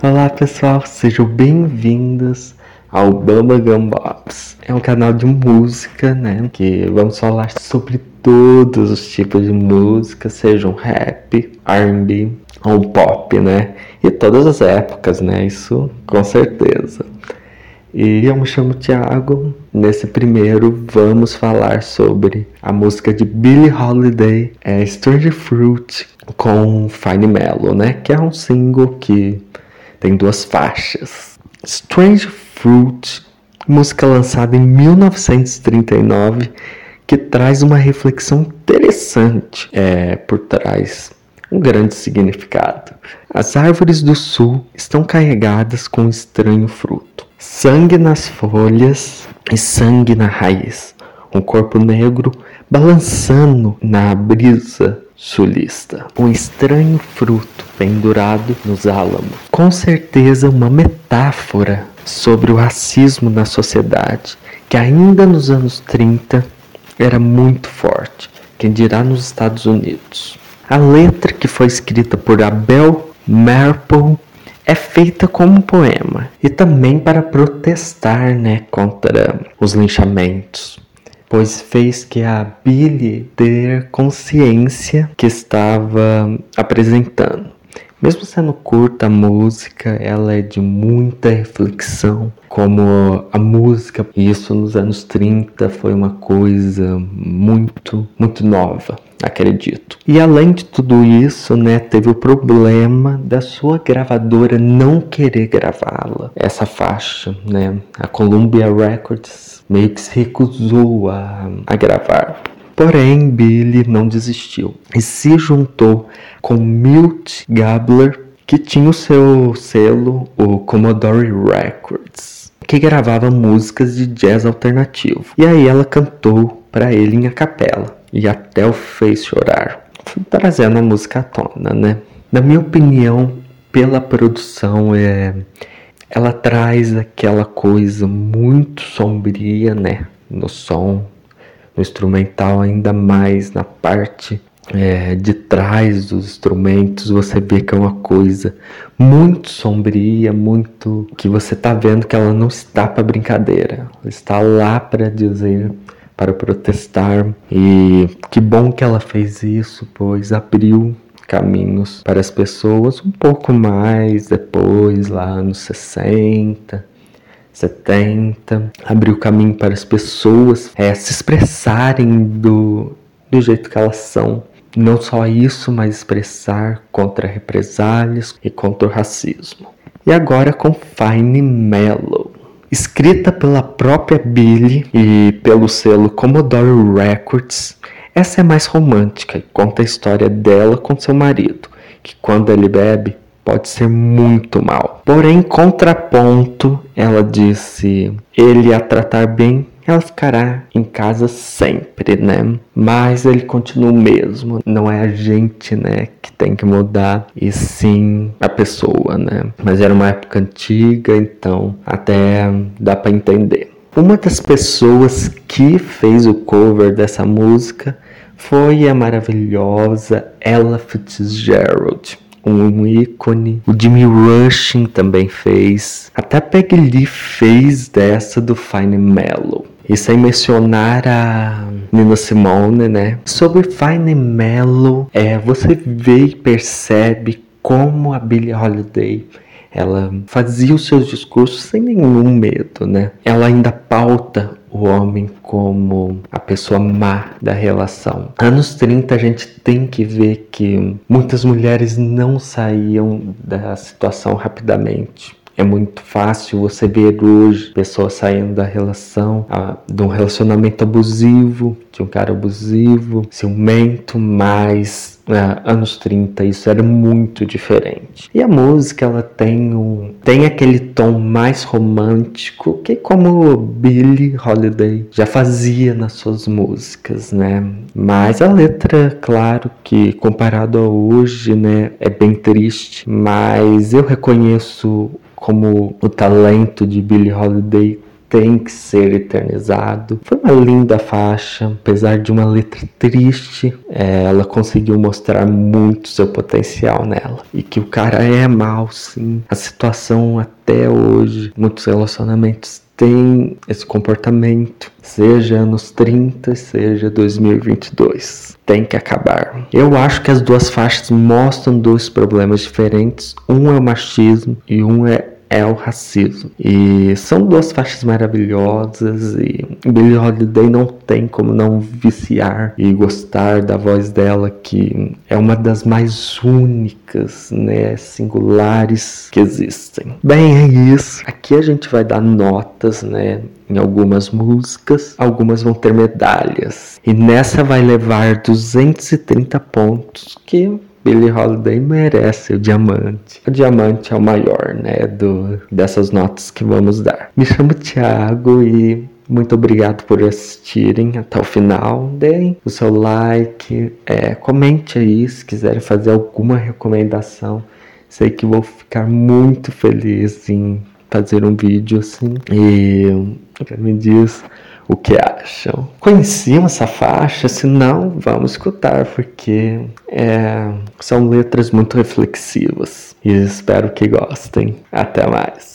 Olá pessoal, sejam bem-vindos ao Bamba Gambobs. É um canal de música, né? Que vamos falar sobre todos os tipos de música, sejam rap, R&B ou pop, né? E todas as épocas, né? Isso com certeza. E eu me chamo Thiago. Nesse primeiro vamos falar sobre a música de Billie Holiday, é Strange Fruit, com Fine Mellow, né? Que é um single que tem duas faixas. Strange Fruit, música lançada em 1939, que traz uma reflexão interessante é, por trás, um grande significado. As árvores do sul estão carregadas com estranho fruto. Sangue nas folhas e sangue na raiz. Um corpo negro balançando na brisa sulista. Um estranho fruto pendurado nos álamos. Com certeza uma metáfora sobre o racismo na sociedade, que ainda nos anos 30 era muito forte, quem dirá nos Estados Unidos. A letra que foi escrita por Abel Marple é feita como um poema e também para protestar né, contra os linchamentos, pois fez que a Billy ter consciência que estava apresentando. Mesmo sendo curta a música, ela é de muita reflexão, como a música, isso nos anos 30 foi uma coisa muito, muito nova, acredito. E além de tudo isso, né, teve o problema da sua gravadora não querer gravá-la, essa faixa, né? A Columbia Records meio que se recusou a, a gravar. Porém, Billy não desistiu e se juntou com Milt Gabler, que tinha o seu selo, o Commodore Records, que gravava músicas de jazz alternativo. E aí ela cantou para ele em a capela e até o fez chorar, trazendo a música à tona, né? Na minha opinião, pela produção é ela traz aquela coisa muito sombria, né, no som no instrumental, ainda mais na parte é, de trás dos instrumentos, você vê que é uma coisa muito sombria, muito que você tá vendo que ela não está para brincadeira, ela está lá para dizer, para protestar. E que bom que ela fez isso, pois abriu caminhos para as pessoas um pouco mais depois, lá nos 60, 70, abriu caminho para as pessoas é, se expressarem do, do jeito que elas são. Não só isso, mas expressar contra represálias e contra o racismo. E agora com Fine Mellow. Escrita pela própria Billy e pelo selo Commodore Records, essa é mais romântica e conta a história dela com seu marido, que quando ele bebe, pode ser muito mal. Porém, contraponto, ela disse: ele a tratar bem, ela ficará em casa sempre, né? Mas ele continua o mesmo. Não é a gente, né, que tem que mudar, e sim a pessoa, né? Mas era uma época antiga, então até dá para entender. Uma das pessoas que fez o cover dessa música foi a maravilhosa Ella Fitzgerald um ícone. O Jimmy Rushing também fez. Até Peggy Lee fez dessa do Fine Mellow. E sem mencionar a Nina Simone, né? Sobre Fine Mellow, é, você vê e percebe como a Billie Holiday ela fazia os seus discursos sem nenhum medo, né? Ela ainda pauta o homem como a pessoa má da relação. Anos 30 a gente tem que ver que muitas mulheres não saíam da situação rapidamente. É muito fácil você ver hoje pessoas saindo da relação, a, de um relacionamento abusivo, de um cara abusivo, ciumento, mas uh, anos 30 isso era muito diferente. E a música ela tem um tem aquele tom mais romântico que como Billie Holiday já fazia nas suas músicas, né? Mas a letra, claro que comparado a hoje, né, é bem triste, mas eu reconheço como o talento de Billie Holiday tem que ser eternizado. Foi uma linda faixa, apesar de uma letra triste, é, ela conseguiu mostrar muito seu potencial nela. E que o cara é mal, sim. A situação até hoje, muitos relacionamentos têm esse comportamento, seja nos 30, seja 2022. Tem que acabar. Eu acho que as duas faixas mostram dois problemas diferentes. Um é o machismo e um é é o racismo. E são duas faixas maravilhosas e Billie Holiday não tem como não viciar e gostar da voz dela, que é uma das mais únicas, né, singulares que existem. Bem, é isso. Aqui a gente vai dar notas, né, em algumas músicas, algumas vão ter medalhas. E nessa vai levar 230 pontos, que Billie Holiday merece o diamante. O diamante é o maior, né, do, dessas notas que vamos dar. Me chamo Thiago e muito obrigado por assistirem até o final. Deem o seu like, é, comente aí se quiserem fazer alguma recomendação. Sei que vou ficar muito feliz em fazer um vídeo assim. E me diz o que acham. Conheciam essa faixa? Se não, vamos escutar, porque é, são letras muito reflexivas. E espero que gostem. Até mais.